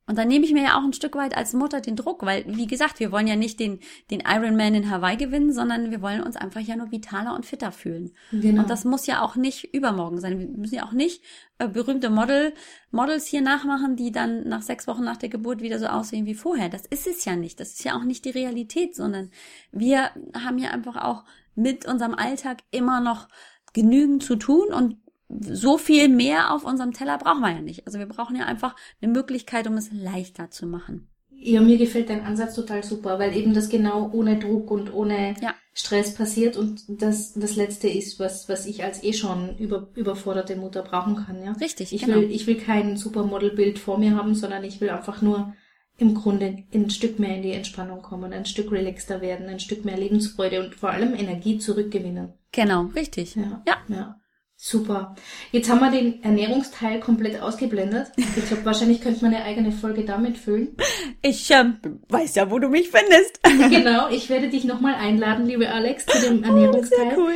S2: Und dann nehme ich mir ja auch ein Stück weit als Mutter den Druck, weil, wie gesagt, wir wollen ja nicht den, den Ironman in Hawaii gewinnen, sondern wir wollen uns einfach ja nur vitaler und fitter fühlen. Genau. Und das muss ja auch nicht übermorgen sein. Wir müssen ja auch nicht äh, berühmte Model, Models hier nachmachen, die dann nach sechs Wochen nach der Geburt wieder so aussehen wie vorher. Das ist es ja nicht. Das ist ja auch nicht die Realität, sondern wir haben ja einfach auch mit unserem Alltag immer noch genügend zu tun und so viel mehr auf unserem Teller brauchen wir ja nicht. Also wir brauchen ja einfach eine Möglichkeit, um es leichter zu machen.
S1: Ja, mir gefällt dein Ansatz total super, weil eben das genau ohne Druck und ohne ja. Stress passiert und das das letzte ist, was was ich als eh schon über, überforderte Mutter brauchen kann, ja.
S2: Richtig.
S1: Ich
S2: genau.
S1: will ich will kein Supermodelbild vor mir haben, sondern ich will einfach nur im Grunde ein Stück mehr in die Entspannung kommen, ein Stück relaxter werden, ein Stück mehr Lebensfreude und vor allem Energie zurückgewinnen.
S2: Genau, richtig.
S1: Ja. Ja. ja. Super. Jetzt haben wir den Ernährungsteil komplett ausgeblendet. Ich glaube, wahrscheinlich könnte man eine eigene Folge damit füllen.
S2: Ich ähm, weiß ja, wo du mich findest. <laughs>
S1: genau, ich werde dich nochmal einladen, liebe Alex, zu dem <laughs> Ernährungsteil. Oh, cool.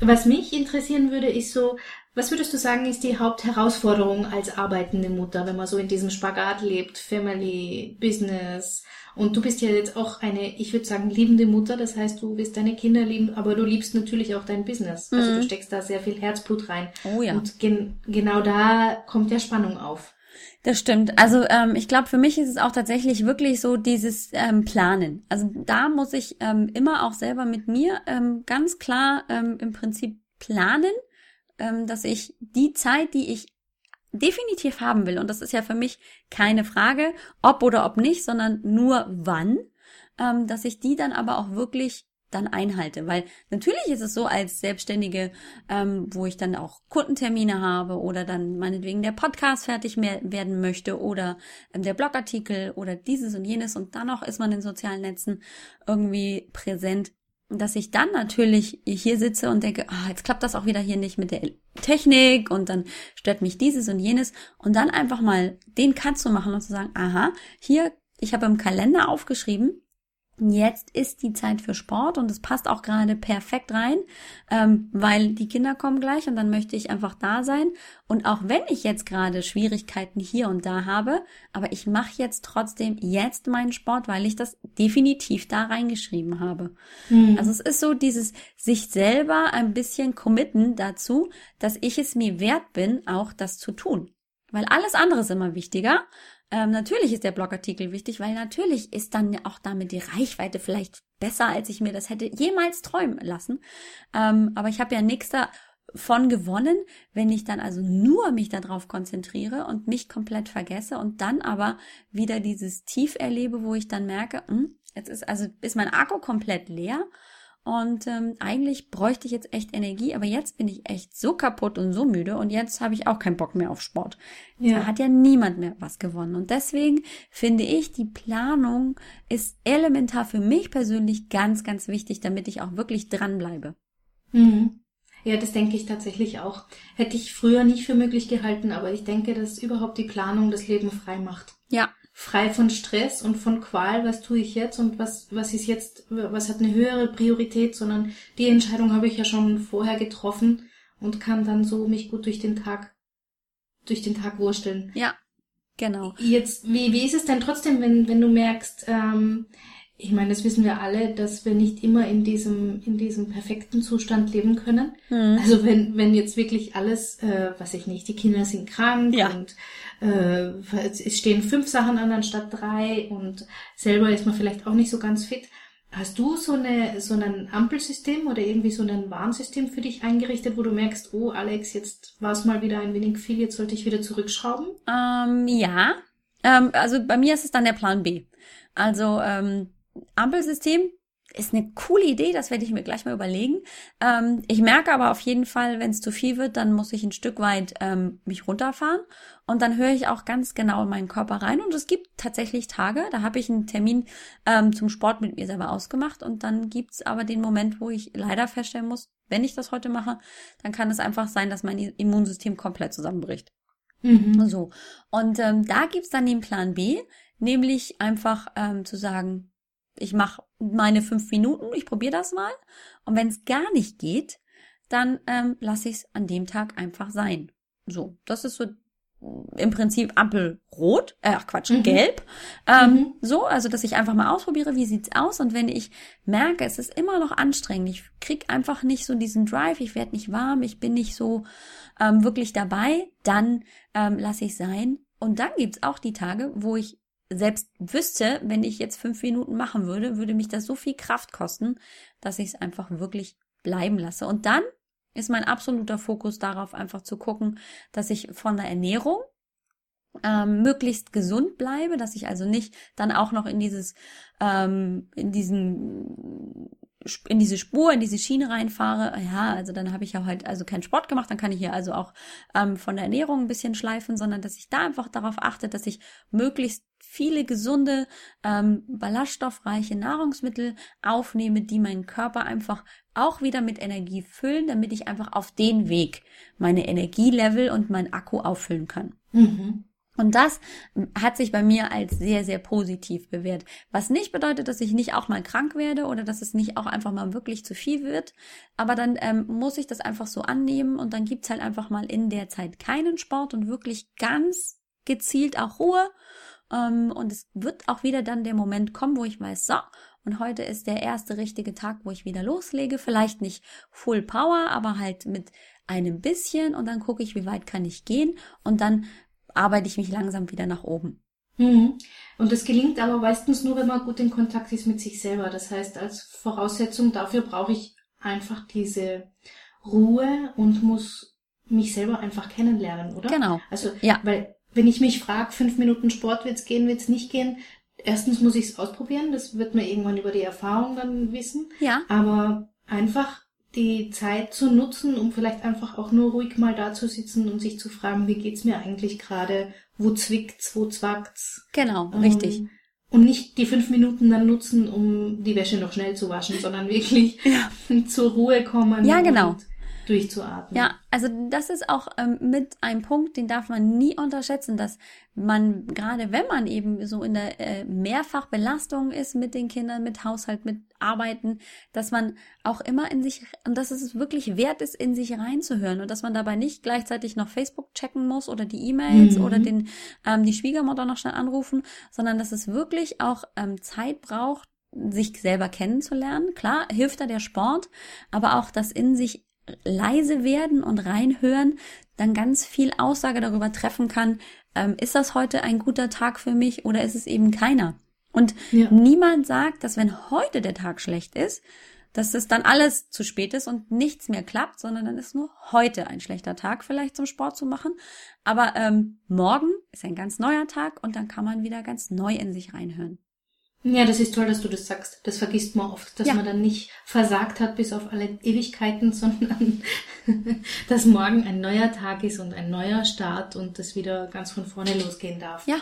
S1: Was mich interessieren würde, ist so, was würdest du sagen, ist die Hauptherausforderung als arbeitende Mutter, wenn man so in diesem Spagat lebt, Family, Business, und du bist ja jetzt auch eine, ich würde sagen, liebende Mutter. Das heißt, du wirst deine Kinder lieben, aber du liebst natürlich auch dein Business. Also du mhm. steckst da sehr viel Herzblut rein.
S2: Oh ja.
S1: Und gen genau da kommt ja Spannung auf.
S2: Das stimmt. Also ähm, ich glaube, für mich ist es auch tatsächlich wirklich so dieses ähm, Planen. Also da muss ich ähm, immer auch selber mit mir ähm, ganz klar ähm, im Prinzip planen, dass ich die Zeit, die ich definitiv haben will, und das ist ja für mich keine Frage, ob oder ob nicht, sondern nur wann, ähm, dass ich die dann aber auch wirklich dann einhalte. Weil natürlich ist es so als Selbstständige, ähm, wo ich dann auch Kundentermine habe oder dann meinetwegen der Podcast fertig mehr werden möchte oder ähm, der Blogartikel oder dieses und jenes und dann auch ist man in sozialen Netzen irgendwie präsent dass ich dann natürlich hier sitze und denke, ah, jetzt klappt das auch wieder hier nicht mit der Technik und dann stört mich dieses und jenes. Und dann einfach mal den Cut zu machen und zu sagen, aha, hier, ich habe im Kalender aufgeschrieben, Jetzt ist die Zeit für Sport und es passt auch gerade perfekt rein, ähm, weil die Kinder kommen gleich und dann möchte ich einfach da sein. Und auch wenn ich jetzt gerade Schwierigkeiten hier und da habe, aber ich mache jetzt trotzdem jetzt meinen Sport, weil ich das definitiv da reingeschrieben habe. Mhm. Also es ist so dieses sich selber ein bisschen committen dazu, dass ich es mir wert bin, auch das zu tun. Weil alles andere ist immer wichtiger. Ähm, natürlich ist der Blogartikel wichtig, weil natürlich ist dann auch damit die Reichweite vielleicht besser, als ich mir das hätte jemals träumen lassen. Ähm, aber ich habe ja nichts davon gewonnen, wenn ich dann also nur mich darauf konzentriere und mich komplett vergesse und dann aber wieder dieses Tief erlebe, wo ich dann merke, hm, jetzt ist also ist mein Akku komplett leer und ähm, eigentlich bräuchte ich jetzt echt Energie, aber jetzt bin ich echt so kaputt und so müde und jetzt habe ich auch keinen Bock mehr auf Sport. Ja. Da hat ja niemand mehr was gewonnen. Und deswegen finde ich, die Planung ist elementar für mich persönlich ganz, ganz wichtig, damit ich auch wirklich dranbleibe.
S1: Mhm. Ja, das denke ich tatsächlich auch. Hätte ich früher nicht für möglich gehalten, aber ich denke, dass überhaupt die Planung das Leben frei macht.
S2: Ja,
S1: frei von Stress und von Qual, was tue ich jetzt und was, was ist jetzt, was hat eine höhere Priorität, sondern die Entscheidung habe ich ja schon vorher getroffen und kann dann so mich gut durch den Tag, durch den Tag wursteln.
S2: Ja, genau.
S1: Jetzt, wie, wie ist es denn trotzdem, wenn, wenn du merkst, ähm, ich meine, das wissen wir alle, dass wir nicht immer in diesem, in diesem perfekten Zustand leben können. Mhm. Also wenn, wenn jetzt wirklich alles, äh, was ich nicht, die Kinder sind krank ja. und äh, es stehen fünf Sachen an anstatt drei und selber ist man vielleicht auch nicht so ganz fit. Hast du so eine so ein Ampelsystem oder irgendwie so ein Warnsystem für dich eingerichtet, wo du merkst, oh Alex, jetzt war es mal wieder ein wenig viel, jetzt sollte ich wieder zurückschrauben?
S2: Ähm, ja, ähm, also bei mir ist es dann der Plan B. Also ähm, Ampelsystem ist eine coole Idee, das werde ich mir gleich mal überlegen. Ähm, ich merke aber auf jeden Fall, wenn es zu viel wird, dann muss ich ein Stück weit ähm, mich runterfahren und dann höre ich auch ganz genau in meinen Körper rein. Und es gibt tatsächlich Tage, da habe ich einen Termin ähm, zum Sport mit mir selber ausgemacht und dann gibt's aber den Moment, wo ich leider feststellen muss, wenn ich das heute mache, dann kann es einfach sein, dass mein Immunsystem komplett zusammenbricht. Mhm. So. Und ähm, da gibt's dann den Plan B, nämlich einfach ähm, zu sagen, ich mache meine fünf Minuten, ich probiere das mal. Und wenn es gar nicht geht, dann ähm, lasse ich es an dem Tag einfach sein. So, das ist so im Prinzip Ampelrot, äh, ach Quatsch, mhm. gelb. Ähm, mhm. So, also dass ich einfach mal ausprobiere, wie sieht's aus. Und wenn ich merke, es ist immer noch anstrengend, ich krieg einfach nicht so diesen Drive, ich werde nicht warm, ich bin nicht so ähm, wirklich dabei, dann ähm, lasse ich sein. Und dann gibt's auch die Tage, wo ich selbst wüsste, wenn ich jetzt fünf Minuten machen würde, würde mich das so viel Kraft kosten, dass ich es einfach wirklich bleiben lasse. Und dann ist mein absoluter Fokus darauf, einfach zu gucken, dass ich von der Ernährung ähm, möglichst gesund bleibe, dass ich also nicht dann auch noch in dieses, ähm, in diesen in diese Spur, in diese Schiene reinfahre, ja, also dann habe ich ja halt also keinen Sport gemacht, dann kann ich hier also auch ähm, von der Ernährung ein bisschen schleifen, sondern dass ich da einfach darauf achte, dass ich möglichst viele gesunde, ähm, ballaststoffreiche Nahrungsmittel aufnehme, die meinen Körper einfach auch wieder mit Energie füllen, damit ich einfach auf den Weg meine Energielevel und mein Akku auffüllen kann. Mhm. Und das hat sich bei mir als sehr, sehr positiv bewährt. Was nicht bedeutet, dass ich nicht auch mal krank werde oder dass es nicht auch einfach mal wirklich zu viel wird. Aber dann ähm, muss ich das einfach so annehmen und dann gibt's halt einfach mal in der Zeit keinen Sport und wirklich ganz gezielt auch Ruhe. Ähm, und es wird auch wieder dann der Moment kommen, wo ich weiß, so, und heute ist der erste richtige Tag, wo ich wieder loslege. Vielleicht nicht Full Power, aber halt mit einem bisschen und dann gucke ich, wie weit kann ich gehen und dann arbeite ich mich langsam wieder nach oben.
S1: Mhm. Und das gelingt aber meistens nur, wenn man gut in Kontakt ist mit sich selber. Das heißt, als Voraussetzung dafür brauche ich einfach diese Ruhe und muss mich selber einfach kennenlernen, oder?
S2: Genau.
S1: Also, ja. weil wenn ich mich frage, fünf Minuten Sport wird's gehen, wird's nicht gehen, erstens muss ich es ausprobieren, das wird man irgendwann über die Erfahrung dann wissen.
S2: Ja.
S1: Aber einfach die Zeit zu nutzen, um vielleicht einfach auch nur ruhig mal da zu sitzen und sich zu fragen, wie geht's mir eigentlich gerade, wo zwickt's, wo zwackt's.
S2: Genau, ähm, richtig.
S1: Und nicht die fünf Minuten dann nutzen, um die Wäsche noch schnell zu waschen, sondern wirklich ja. <laughs> zur Ruhe kommen.
S2: Ja, genau.
S1: Durchzuatmen.
S2: Ja, also das ist auch ähm, mit einem Punkt, den darf man nie unterschätzen, dass man gerade wenn man eben so in der äh, Mehrfachbelastung ist mit den Kindern, mit Haushalt, mit Arbeiten, dass man auch immer in sich und dass es wirklich wert ist, in sich reinzuhören und dass man dabei nicht gleichzeitig noch Facebook checken muss oder die E-Mails mhm. oder den ähm, die Schwiegermutter noch schnell anrufen, sondern dass es wirklich auch ähm, Zeit braucht, sich selber kennenzulernen. Klar, hilft da der Sport, aber auch das in sich leise werden und reinhören, dann ganz viel Aussage darüber treffen kann, ähm, ist das heute ein guter Tag für mich oder ist es eben keiner? Und ja. niemand sagt, dass wenn heute der Tag schlecht ist, dass es dann alles zu spät ist und nichts mehr klappt, sondern dann ist nur heute ein schlechter Tag vielleicht zum Sport zu machen. Aber ähm, morgen ist ein ganz neuer Tag und dann kann man wieder ganz neu in sich reinhören.
S1: Ja, das ist toll, dass du das sagst. Das vergisst man oft, dass ja. man dann nicht versagt hat bis auf alle Ewigkeiten, <laughs> sondern dass morgen ein neuer Tag ist und ein neuer Start und das wieder ganz von vorne losgehen darf.
S2: Ja.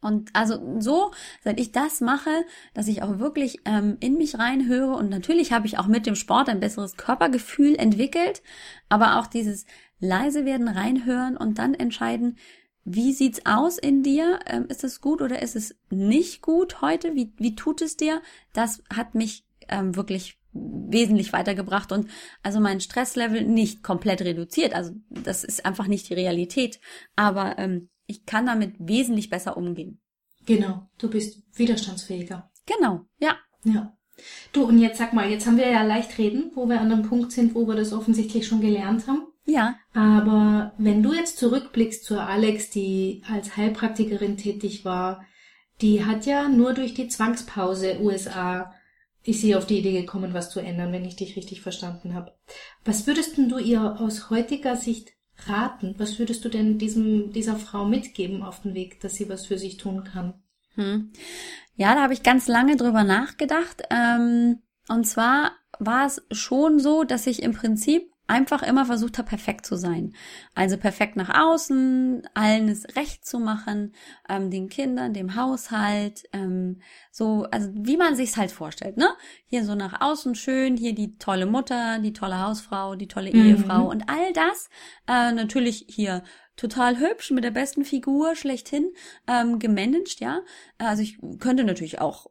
S2: Und also so, seit ich das mache, dass ich auch wirklich ähm, in mich reinhöre und natürlich habe ich auch mit dem Sport ein besseres Körpergefühl entwickelt, aber auch dieses leise werden, reinhören und dann entscheiden, wie sieht's aus in dir? Ähm, ist es gut oder ist es nicht gut heute? Wie, wie tut es dir? Das hat mich ähm, wirklich wesentlich weitergebracht und also mein Stresslevel nicht komplett reduziert. Also das ist einfach nicht die Realität. Aber ähm, ich kann damit wesentlich besser umgehen.
S1: Genau, du bist widerstandsfähiger.
S2: Genau, ja.
S1: Ja. Du, und jetzt sag mal, jetzt haben wir ja leicht reden, wo wir an einem Punkt sind, wo wir das offensichtlich schon gelernt haben.
S2: Ja.
S1: Aber wenn du jetzt zurückblickst zur Alex, die als Heilpraktikerin tätig war, die hat ja nur durch die Zwangspause USA ist sie auf die Idee gekommen, was zu ändern, wenn ich dich richtig verstanden habe. Was würdest denn du ihr aus heutiger Sicht raten? Was würdest du denn diesem, dieser Frau mitgeben auf den Weg, dass sie was für sich tun kann?
S2: Hm. Ja, da habe ich ganz lange drüber nachgedacht. Ähm, und zwar war es schon so, dass ich im Prinzip einfach immer versucht habe, perfekt zu sein. Also perfekt nach außen, allen es recht zu machen, ähm, den Kindern, dem Haushalt, ähm, so, also wie man sich's halt vorstellt, ne? Hier so nach außen schön, hier die tolle Mutter, die tolle Hausfrau, die tolle mhm. Ehefrau und all das. Äh, natürlich hier total hübsch, mit der besten Figur schlechthin, ähm, gemanagt, ja. Also ich könnte natürlich auch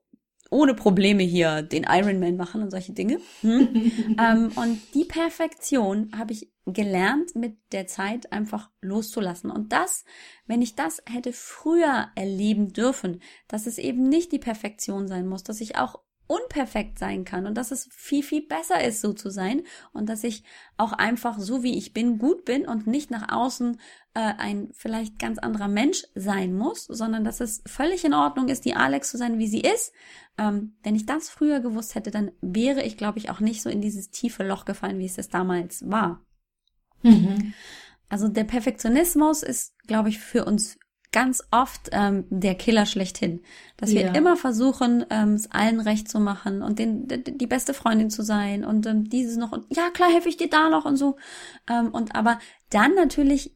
S2: ohne Probleme hier den Ironman machen und solche Dinge. Hm? <laughs> ähm, und die Perfektion habe ich gelernt, mit der Zeit einfach loszulassen. Und das, wenn ich das hätte früher erleben dürfen, dass es eben nicht die Perfektion sein muss, dass ich auch unperfekt sein kann und dass es viel, viel besser ist, so zu sein und dass ich auch einfach so wie ich bin, gut bin und nicht nach außen äh, ein vielleicht ganz anderer Mensch sein muss, sondern dass es völlig in Ordnung ist, die Alex zu sein, wie sie ist. Ähm, wenn ich das früher gewusst hätte, dann wäre ich, glaube ich, auch nicht so in dieses tiefe Loch gefallen, wie es das damals war. Mhm. Also der Perfektionismus ist, glaube ich, für uns ganz oft ähm, der Killer schlechthin. Dass wir ja. immer versuchen, ähm, es allen recht zu machen und den, die beste Freundin zu sein und ähm, dieses noch und ja, klar, helfe ich dir da noch und so. Ähm, und aber dann natürlich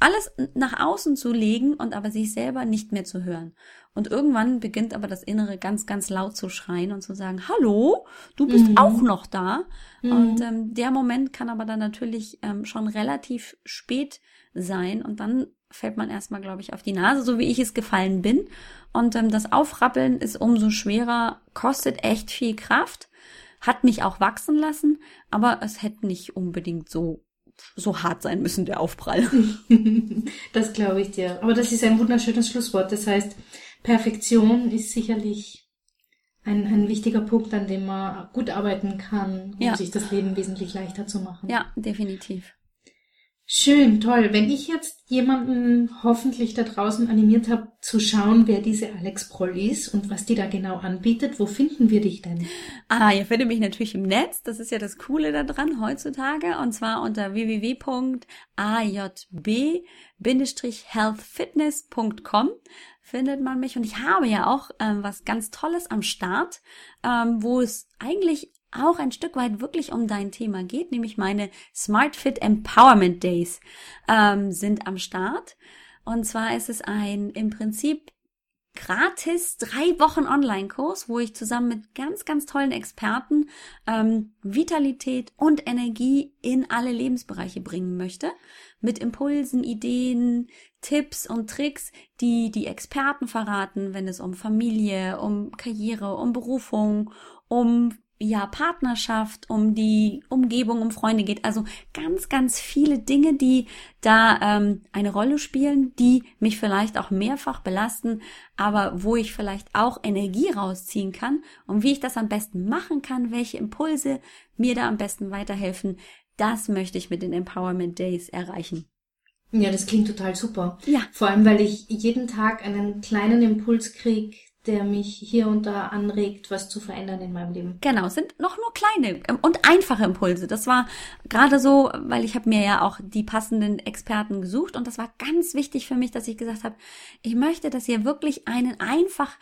S2: alles nach außen zu legen und aber sich selber nicht mehr zu hören. Und irgendwann beginnt aber das Innere ganz, ganz laut zu schreien und zu sagen, hallo, du bist mhm. auch noch da. Mhm. Und ähm, der Moment kann aber dann natürlich ähm, schon relativ spät sein und dann fällt man erstmal, glaube ich, auf die Nase, so wie ich es gefallen bin. Und ähm, das Aufrappeln ist umso schwerer, kostet echt viel Kraft, hat mich auch wachsen lassen, aber es hätte nicht unbedingt so so hart sein müssen, der Aufprall. <laughs> <laughs>
S1: das glaube ich dir. Aber das ist ein wunderschönes Schlusswort. Das heißt, Perfektion ist sicherlich ein, ein wichtiger Punkt, an dem man gut arbeiten kann, um ja. sich das Leben wesentlich leichter zu machen.
S2: Ja, definitiv.
S1: Schön, toll. Wenn ich jetzt jemanden hoffentlich da draußen animiert habe, zu schauen, wer diese Alex Proll ist und was die da genau anbietet, wo finden wir dich denn?
S2: Ah, ihr findet mich natürlich im Netz. Das ist ja das Coole daran heutzutage. Und zwar unter www.ajb-healthfitness.com findet man mich. Und ich habe ja auch ähm, was ganz Tolles am Start, ähm, wo es eigentlich auch ein Stück weit wirklich um dein Thema geht, nämlich meine Smart Fit Empowerment Days ähm, sind am Start. Und zwar ist es ein im Prinzip gratis drei Wochen Online-Kurs, wo ich zusammen mit ganz, ganz tollen Experten ähm, Vitalität und Energie in alle Lebensbereiche bringen möchte. Mit Impulsen, Ideen, Tipps und Tricks, die die Experten verraten, wenn es um Familie, um Karriere, um Berufung, um ja, Partnerschaft, um die Umgebung, um Freunde geht. Also ganz, ganz viele Dinge, die da ähm, eine Rolle spielen, die mich vielleicht auch mehrfach belasten, aber wo ich vielleicht auch Energie rausziehen kann und wie ich das am besten machen kann, welche Impulse mir da am besten weiterhelfen, das möchte ich mit den Empowerment Days erreichen.
S1: Ja, das klingt total super. Ja. Vor allem, weil ich jeden Tag einen kleinen Impuls kriege, der mich hier und da anregt, was zu verändern in meinem Leben.
S2: Genau, sind noch nur kleine ähm, und einfache Impulse. Das war gerade so, weil ich habe mir ja auch die passenden Experten gesucht und das war ganz wichtig für mich, dass ich gesagt habe, ich möchte, dass ihr wirklich einen einfach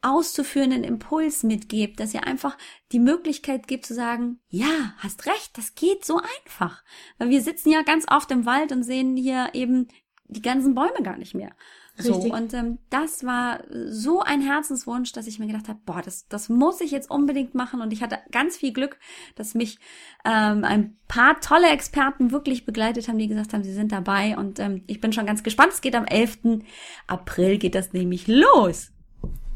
S2: auszuführenden Impuls mitgebt, dass ihr einfach die Möglichkeit gibt zu sagen, ja, hast recht, das geht so einfach. Weil wir sitzen ja ganz oft im Wald und sehen hier eben die ganzen Bäume gar nicht mehr. So, und ähm, das war so ein Herzenswunsch, dass ich mir gedacht habe, boah, das, das muss ich jetzt unbedingt machen. Und ich hatte ganz viel Glück, dass mich ähm, ein paar tolle Experten wirklich begleitet haben, die gesagt haben, sie sind dabei. Und ähm, ich bin schon ganz gespannt. Es geht am 11. April, geht das nämlich los.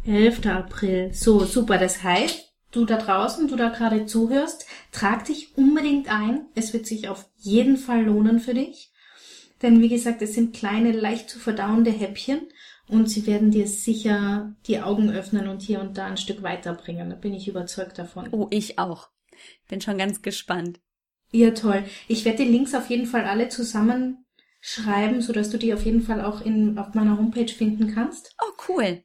S1: 11. April. So, super. Das heißt, du da draußen, du da gerade zuhörst, trag dich unbedingt ein. Es wird sich auf jeden Fall lohnen für dich. Denn wie gesagt, es sind kleine, leicht zu verdauende Häppchen und sie werden dir sicher die Augen öffnen und hier und da ein Stück weiterbringen. Da bin ich überzeugt davon.
S2: Oh, ich auch. Bin schon ganz gespannt.
S1: Ja, toll. Ich werde die Links auf jeden Fall alle zusammenschreiben, sodass du die auf jeden Fall auch in, auf meiner Homepage finden kannst.
S2: Oh, cool.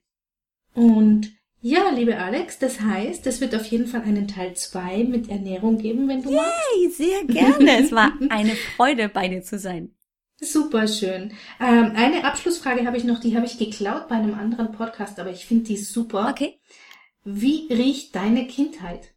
S1: Und ja, liebe Alex, das heißt, es wird auf jeden Fall einen Teil 2 mit Ernährung geben, wenn du Yay,
S2: magst. sehr gerne. es war eine Freude, bei dir zu sein.
S1: Super schön. Ähm, eine Abschlussfrage habe ich noch, die habe ich geklaut bei einem anderen Podcast, aber ich finde die super.
S2: Okay.
S1: Wie riecht deine Kindheit?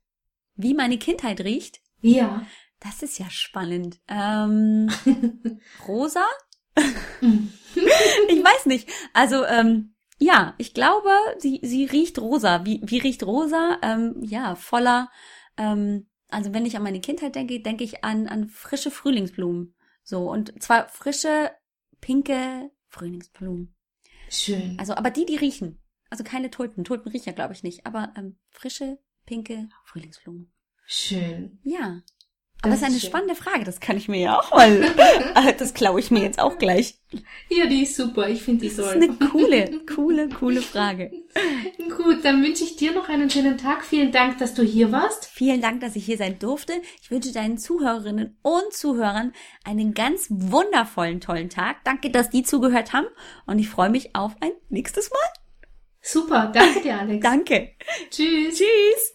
S2: Wie meine Kindheit riecht?
S1: Ja.
S2: Das ist ja spannend. Ähm, <laughs> rosa? <laughs> ich weiß nicht. Also, ähm, ja, ich glaube, sie, sie riecht rosa. Wie, wie riecht rosa? Ähm, ja, voller, ähm, also wenn ich an meine Kindheit denke, denke ich an, an frische Frühlingsblumen. So, und zwar frische, pinke Frühlingsblumen.
S1: Schön.
S2: Also, aber die, die riechen. Also keine Tulpen. Tulpen riechen ja, glaube ich, nicht. Aber ähm, frische, pinke Frühlingsblumen.
S1: Schön.
S2: Ja. Aber das ist eine schön. spannende Frage, das kann ich mir ja auch mal, äh, das klaue ich mir jetzt auch gleich.
S1: Ja, die ist super, ich finde die soll.
S2: Das ist eine coole, coole, coole Frage. <laughs>
S1: Gut, dann wünsche ich dir noch einen schönen Tag. Vielen Dank, dass du hier warst.
S2: Vielen Dank, dass ich hier sein durfte. Ich wünsche deinen Zuhörerinnen und Zuhörern einen ganz wundervollen, tollen Tag. Danke, dass die zugehört haben und ich freue mich auf ein nächstes Mal.
S1: Super, danke dir, Alex. <laughs>
S2: danke.
S1: Tschüss.
S2: Tschüss.